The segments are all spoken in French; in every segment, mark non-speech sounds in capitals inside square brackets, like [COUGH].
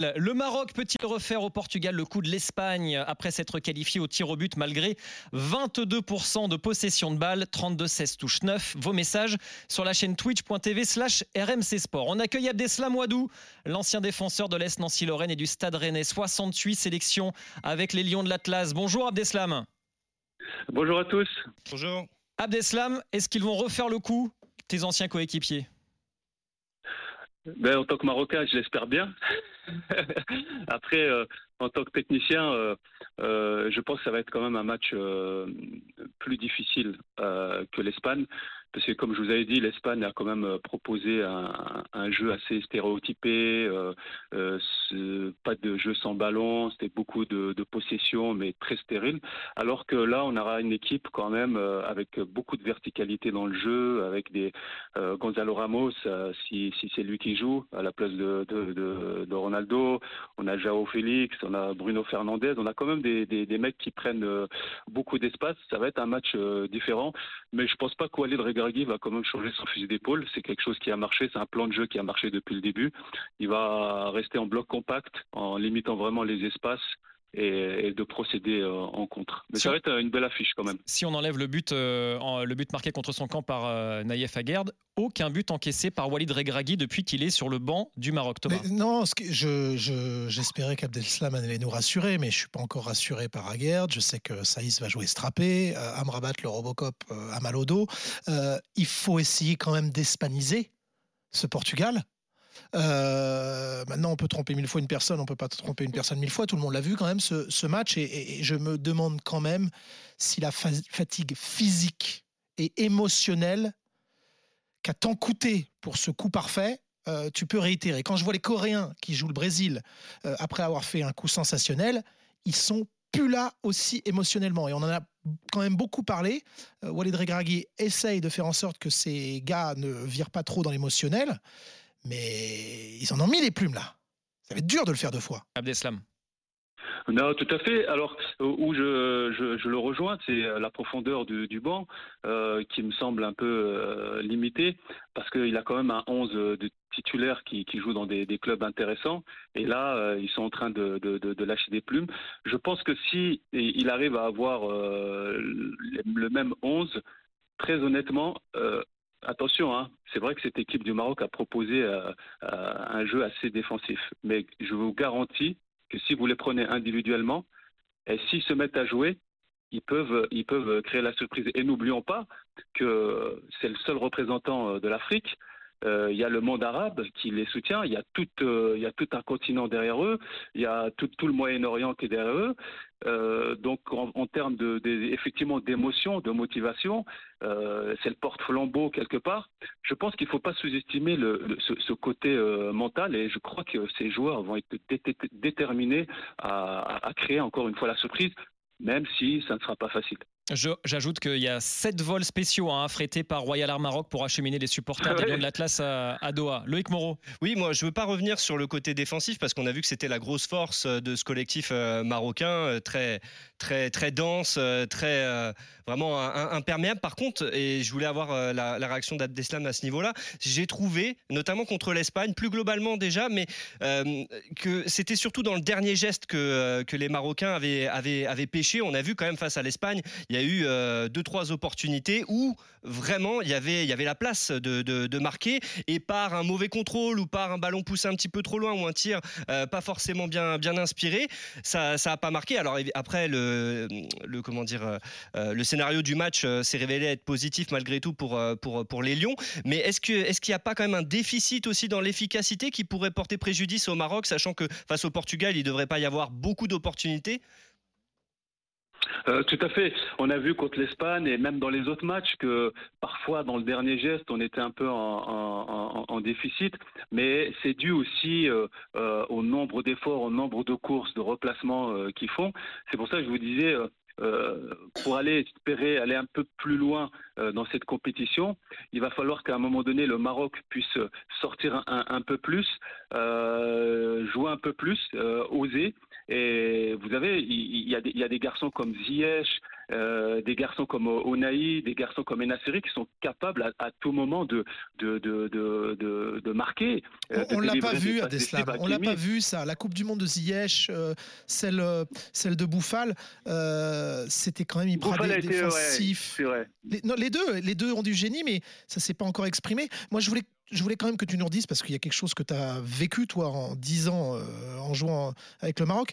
Le Maroc peut-il refaire au Portugal le coup de l'Espagne après s'être qualifié au tir au but malgré 22% de possession de balles, 32-16 touche 9 Vos messages sur la chaîne twitch.tv slash RMC Sport. On accueille Abdeslam Ouadou, l'ancien défenseur de l'Est Nancy-Lorraine et du Stade Rennais. 68 sélections avec les Lions de l'Atlas. Bonjour Abdeslam. Bonjour à tous. Bonjour. Abdeslam, est-ce qu'ils vont refaire le coup, tes anciens coéquipiers? Ben, en tant que Marocain, je l'espère bien. [LAUGHS] Après, euh, en tant que technicien, euh, euh, je pense que ça va être quand même un match plus difficile que l'Espagne. Parce que comme je vous avais dit, l'Espagne a quand même proposé un, jeu assez stéréotypé, pas de jeu sans ballon, c'était beaucoup de, de, possession, mais très stérile. Alors que là, on aura une équipe quand même avec beaucoup de verticalité dans le jeu, avec des Gonzalo Ramos, si, c'est lui qui joue à la place de, Ronaldo, on a Jao Félix, on a Bruno Fernandez, on a quand même des, mecs qui prennent euh, beaucoup d'espace. Ça va être un match euh, différent, mais je pense pas qu'Oualid Regragui va quand même changer son fusil d'épaule. C'est quelque chose qui a marché, c'est un plan de jeu qui a marché depuis le début. Il va rester en bloc compact, en limitant vraiment les espaces et, de procéder euh, en contre. Mais ça va être une belle affiche quand même. Si on enlève le but, euh, le but marqué contre son camp par euh, Naïef Aguerd, aucun but encaissé par Walid Regragui depuis qu'il est sur le banc du Maroc. Thomas. non, j'espérais je, je, qu'Abdeslam allait nous rassurer, mais je suis pas encore rassuré par Aguerd. Je sais que Saïs va jouer strappé, Amrabat, le Robocop, a mal au dos. il faut essayer quand même d'espaniser ce Portugal. Euh, maintenant, on peut tromper mille fois une personne, on peut pas tromper une personne mille fois. Tout le monde l'a vu quand même ce, match, et, je me demande quand même si la fatigue physique et émotionnelle qu'a tant coûté pour ce coup parfait. Euh, tu peux réitérer. Quand je vois les Coréens qui jouent le Brésil euh, après avoir fait un coup sensationnel, ils sont plus là aussi émotionnellement. Et on en a quand même beaucoup parlé. Walid Regragui essaye de faire en sorte que ces gars ne virent pas trop dans l'émotionnel. Mais ils en ont mis les plumes là. Ça va être dur de le faire deux fois. Abdeslam. Non, tout à fait. Alors, où je, je, le rejoins, c'est la profondeur du, du banc euh, qui me semble un peu euh, limitée parce qu'il a quand même un 11 de titulaires qui, qui jouent dans des, des, clubs intéressants. Et là, euh, ils sont en train de, de, de, lâcher des plumes. Je pense que si il arrive à avoir le même 11, très honnêtement, Attention, hein, c'est vrai que cette équipe du Maroc a proposé euh, euh, un jeu assez défensif, mais je vous garantis que si vous les prenez individuellement, et s'ils se mettent à jouer, ils peuvent, créer la surprise. Et n'oublions pas que c'est le seul représentant de l'Afrique. Euh, il y a le monde arabe qui les soutient, il y a tout, euh, un continent derrière eux, il y a tout, tout le Moyen-Orient qui est derrière eux. Euh, donc en, termes de, effectivement d'émotion, de motivation, c'est le porte-flambeau quelque part. Je pense qu'il ne faut pas sous-estimer le, ce, côté mental et je crois que ces joueurs vont être déterminés à créer encore une fois la surprise, même si ça ne sera pas facile. J'ajoute qu'il y a sept vols spéciaux à hein, affrétés par Royal Air Maroc pour acheminer les supporters des Lions de l'Atlas à, Doha. Loïc Moreau. Oui, moi je ne veux pas revenir sur le côté défensif parce qu'on a vu que c'était la grosse force euh, de ce collectif euh, marocain, euh, très très très dense, très vraiment imperméable. Par contre, et je voulais avoir la, réaction d'Abdeslam à ce niveau-là, j'ai trouvé, notamment contre l'Espagne, plus globalement déjà, mais que c'était surtout dans le dernier geste que que les Marocains avaient avaient avaient pêché. On a vu quand même face à l'Espagne, il y a eu euh, deux trois opportunités où vraiment il y avait il y avait la place de, de, marquer. Et par un mauvais contrôle ou par un ballon poussé un petit peu trop loin ou un tir euh, pas forcément bien bien inspiré, ça ça a pas marqué. Alors après le le comment dire euh, le scénario du match s'est révélé être positif malgré tout pour pour pour les Lions, mais est-ce que est-ce qu'il n'y a pas quand même un déficit aussi dans l'efficacité qui pourrait porter préjudice au Maroc, sachant que face au Portugal il devrait pas y avoir beaucoup d'opportunités? Euh, tout à fait. On a vu contre l'Espagne et même dans les autres matchs que parfois dans le dernier geste on était un peu en, déficit, mais c'est dû aussi euh, euh, au nombre d'efforts, au nombre de courses, de replacements qu'ils font. C'est pour ça que je vous disais. pour aller espérer aller un peu plus loin dans cette compétition, il va falloir qu'à un moment donné le Maroc puisse sortir un, peu plus, jouer un peu plus, oser et vous avez, il y, a des, il y a des garçons comme Ziyech, euh, des garçons comme Onaï, des garçons comme Enasseri qui sont capables à, tout moment de, de, de, de, de marquer. Euh, on ne l'a pas vu à Deslam, on l'a pas vu ça. La Coupe du Monde de Ziyech, euh, celle, celle de Bouffal, c'était quand même hyper défensif. les, non, les, deux, les deux ont du génie, mais ça s'est pas encore exprimé. Moi, je voulais je voulais quand même que tu nous redises, parce qu'il y a quelque chose que tu as vécu, toi, en 10 ans, en jouant avec le Maroc.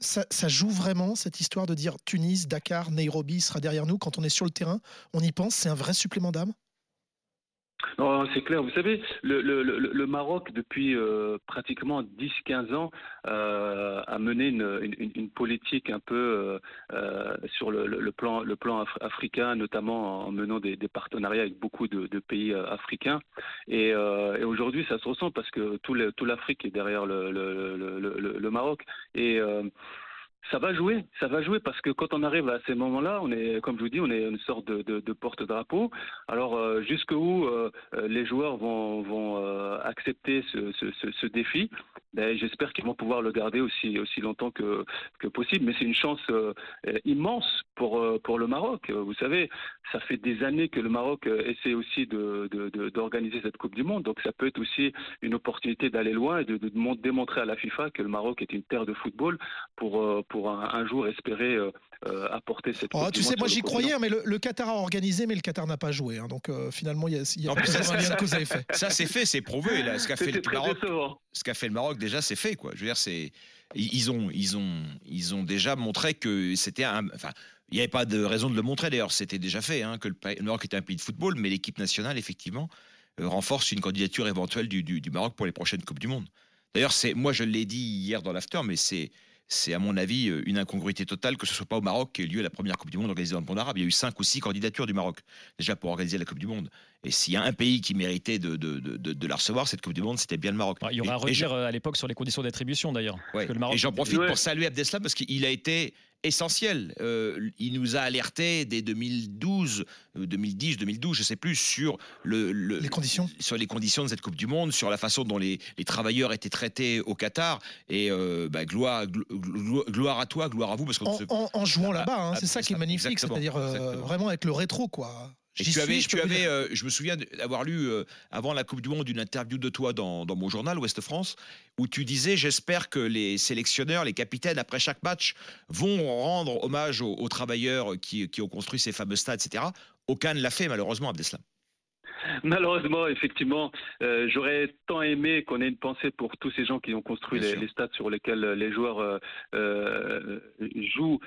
Ça, joue vraiment cette histoire de dire Tunis, Dakar, Nairobi sera derrière nous quand on est sur le terrain? On y pense, c'est un vrai supplément d'âme? Non, c'est clair. Vous savez, le, Maroc, depuis euh, pratiquement 10-15 ans, euh, a mené une, politique un peu euh, sur le, plan, le plan africain, notamment en menant des, partenariats avec beaucoup de, pays africains. Et, aujourd'hui, ça se ressent parce que tout l'Afrique est derrière le, Maroc. Et ça va jouer, ça va jouer parce que quand on arrive à ces moments-là, on est, comme je vous dis, on est une sorte de, porte-drapeau. Alors euh, jusqu'où euh, les joueurs vont, euh, accepter ce, défi? Ben, J'espère qu'ils vont pouvoir le garder aussi, longtemps que possible. Mais c'est une chance immense pour, pour le Maroc. Vous savez, ça fait des années que le Maroc essaie aussi d'organiser cette Coupe du Monde. Donc ça peut être aussi une opportunité d'aller loin et de, démontrer à la FIFA que le Maroc est une terre de football pour pour un, jour espérer euh, euh, apporter cette. Oh, tu sais, moi j'y croyais, mais le, Qatar a organisé, mais le Qatar n'a pas joué. Hein, donc euh, finalement, il y a, y a ça, ça, fait. Ça, c'est fait, c'est prouvé. Là, ce qu'a fait le Maroc, ce qu'a fait le Maroc déjà, c'est fait. Quoi. Je veux dire, c'est ils ont, ils ont, ils ont déjà montré que c'était un. Enfin, il n'y avait pas de raison de le montrer d'ailleurs, c'était déjà fait, hein, que le, Maroc était un pays de football, mais l'équipe nationale, effectivement, renforce une candidature éventuelle du, du, du, Maroc pour les prochaines Coupes du Monde. D'ailleurs, c'est, moi je l'ai dit hier dans l'after, mais c'est, c'est à mon avis euh, une incongruité totale que ce soit pas au Maroc qui ait lieu la première Coupe du Monde organisée dans le monde arabe. Il y a eu cinq ou six candidatures du Maroc déjà pour organiser la Coupe du Monde. Et s'il y a un pays qui méritait de, de, de, la recevoir, cette Coupe du Monde, c'était bien le Maroc. Il y aura un redire euh, à l'époque sur les conditions d'attribution d'ailleurs. Et j'en profite pour saluer Abdeslam parce qu'il a été essentiel. Euh, il nous a alerté dès 2012, 2010, 2012, je sais plus, sur le, les conditions, sur les conditions de cette Coupe du Monde, sur la façon dont les, les travailleurs étaient traités au Qatar. Et euh, bah, gloire, gloire à toi, gloire à vous, parce en, jouant là-bas, hein, c'est ça qui est magnifique, c'est-à-dire euh, vraiment avec le rétro, quoi. Et tu avais, tu avais euh, je me souviens d'avoir lu euh, avant la Coupe du Monde une interview de toi dans, dans mon journal Ouest France où tu disais j'espère que les sélectionneurs, les capitaines après chaque match vont rendre hommage aux, travailleurs qui, qui, ont construit ces fameux stades, etc. Aucun ne l'a fait malheureusement, Abdeslam. Malheureusement, effectivement, euh, j'aurais tant aimé qu'on ait une pensée pour tous ces gens qui ont construit les, stades sur lesquels euh, les joueurs euh, euh jouent.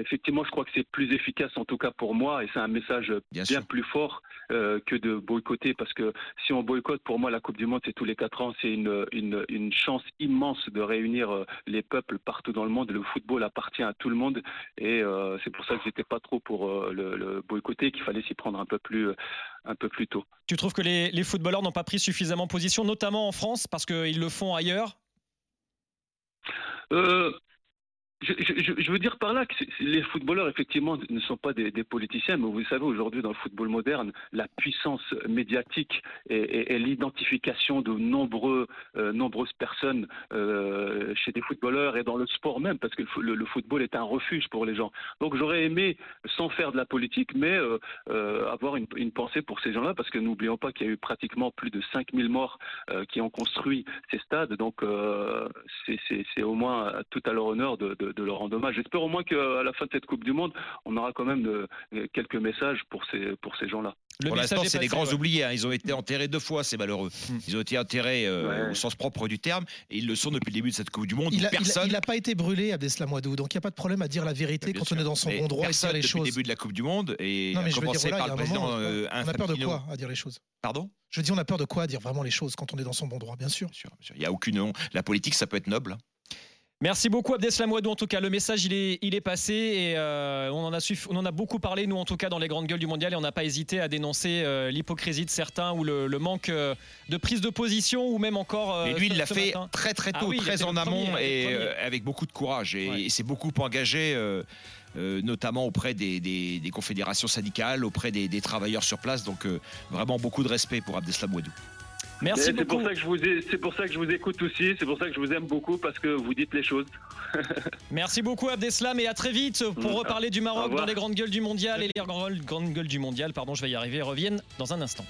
effectivement, je crois que c'est plus efficace, en tout cas pour moi, et c'est un message bien, plus fort que de boycotter, parce que si on boycotte, pour moi, la Coupe du Monde, c'est tous les quatre ans, c'est une, une, une, chance immense de réunir les peuples partout dans le monde. Le football appartient à tout le monde, et c'est pour ça que j'étais pas trop pour le, le boycotter, qu'il fallait s'y prendre un peu plus un peu plus tôt. Tu trouves que les, footballeurs n'ont pas pris suffisamment position, notamment en France, parce qu'ils le font ailleurs? Euh, je, veux dire par là que les footballeurs, effectivement, ne sont pas des, politiciens, mais vous savez, aujourd'hui, dans le football moderne, la puissance médiatique et, l'identification de nombreux, euh, nombreuses personnes euh, chez des footballeurs et dans le sport même, parce que le, football est un refuge pour les gens. Donc j'aurais aimé, sans faire de la politique, mais euh, avoir une, pensée pour ces gens-là, parce que n'oublions pas qu'il y a eu pratiquement plus de 5000 morts qui ont construit ces stades. Donc c'est au moins tout à leur honneur de de leur rendre hommage. J'espère au moins qu'à la fin de cette Coupe du Monde, on aura quand même de, quelques messages pour ces, pour ces gens-là. pour l'instant, c'est des grands oubliés. Hein. Ils ont été enterrés deux fois, c'est malheureux. Hmm. Ils ont été enterrés euh, au sens propre du terme, et ils le sont depuis le début de cette Coupe du Monde. Il n'a pas été brûlé, Abdeslam Wadou, donc il n'y a pas de problème à dire la vérité quand on est dans son bon droit et dire les choses. Depuis le début de la Coupe du Monde, et non, mais commencer par le président euh, On a peur de quoi à dire les choses? Pardon? Je dis, on a peur de quoi à dire vraiment les choses quand on est dans son bon droit, bien sûr. Il n'y a aucune. La politique, ça peut être noble. Merci beaucoup Abdeslam Ouadou. En tout cas, le message il est, il est passé et euh, on, en a on en a beaucoup parlé nous en tout cas dans les grandes gueules du mondial et on n'a pas hésité à dénoncer euh, l'hypocrisie de certains ou le, manque euh, de prise de position ou même encore. Mais lui, il l'a fait très très ah tôt, très en amont et avec beaucoup de courage et, c'est beaucoup engagé. notamment auprès des, confédérations syndicales, auprès des, travailleurs sur place. Donc vraiment beaucoup de respect pour Abdeslam Ouadou. Merci C'est pour ça que je vous c'est pour ça que je vous écoute aussi, c'est pour ça que je vous aime beaucoup parce que vous dites les choses. [LAUGHS] Merci beaucoup Abdeslam et à très vite pour reparler du Maroc dans les grandes gueules du mondial et les grandes gueules du mondial, pardon, je vais y arriver, reviennent dans un instant.